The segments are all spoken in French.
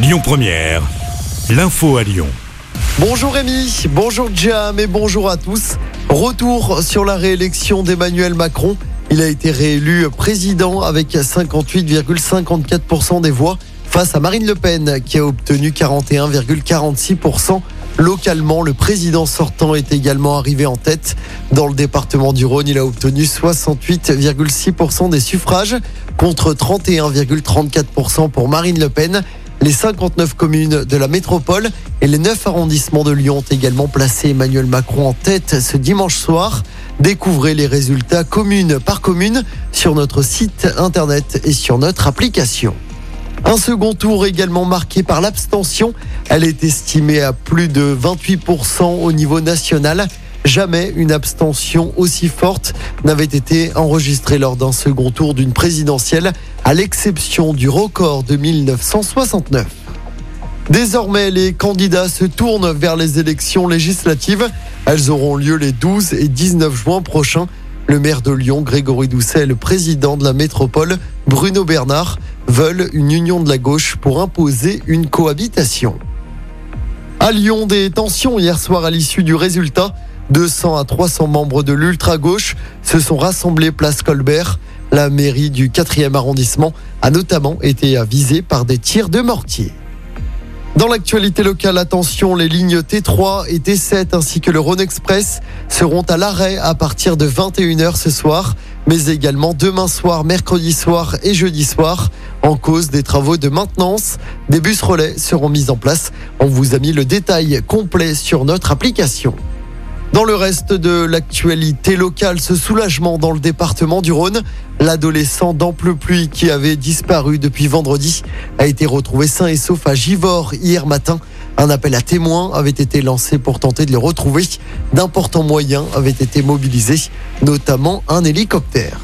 Lyon Première, l'info à Lyon. Bonjour Rémi, bonjour Jam et bonjour à tous. Retour sur la réélection d'Emmanuel Macron. Il a été réélu président avec 58,54% des voix face à Marine Le Pen qui a obtenu 41,46%. Localement, le président sortant est également arrivé en tête. Dans le département du Rhône, il a obtenu 68,6% des suffrages contre 31,34% pour Marine Le Pen. Les 59 communes de la métropole et les 9 arrondissements de Lyon ont également placé Emmanuel Macron en tête ce dimanche soir. Découvrez les résultats commune par commune sur notre site internet et sur notre application. Un second tour également marqué par l'abstention. Elle est estimée à plus de 28% au niveau national. Jamais une abstention aussi forte n'avait été enregistrée lors d'un second tour d'une présidentielle, à l'exception du record de 1969. Désormais, les candidats se tournent vers les élections législatives. Elles auront lieu les 12 et 19 juin prochains. Le maire de Lyon, Grégory Doucet, et le président de la métropole, Bruno Bernard, veulent une union de la gauche pour imposer une cohabitation. À Lyon, des tensions hier soir à l'issue du résultat. 200 à 300 membres de l'ultra-gauche se sont rassemblés place Colbert. La mairie du 4e arrondissement a notamment été avisée par des tirs de mortier. Dans l'actualité locale, attention, les lignes T3 et T7 ainsi que le Rhône Express seront à l'arrêt à partir de 21h ce soir, mais également demain soir, mercredi soir et jeudi soir. En cause des travaux de maintenance, des bus relais seront mis en place. On vous a mis le détail complet sur notre application. Dans le reste de l'actualité locale, ce soulagement dans le département du Rhône, l'adolescent d'ample pluie qui avait disparu depuis vendredi a été retrouvé sain et sauf à Givors hier matin. Un appel à témoins avait été lancé pour tenter de le retrouver. D'importants moyens avaient été mobilisés, notamment un hélicoptère.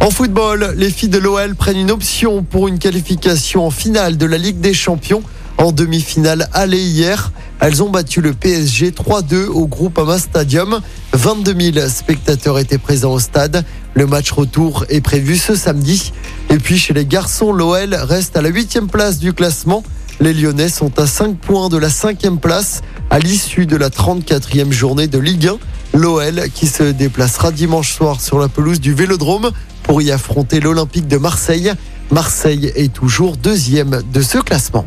En football, les filles de l'OL prennent une option pour une qualification en finale de la Ligue des Champions en demi-finale aller hier. Elles ont battu le PSG 3-2 au Groupama Stadium. 22 000 spectateurs étaient présents au stade. Le match retour est prévu ce samedi. Et puis chez les garçons, l'OL reste à la huitième place du classement. Les Lyonnais sont à 5 points de la cinquième place à l'issue de la 34e journée de Ligue 1. L'OL qui se déplacera dimanche soir sur la pelouse du Vélodrome pour y affronter l'Olympique de Marseille. Marseille est toujours deuxième de ce classement.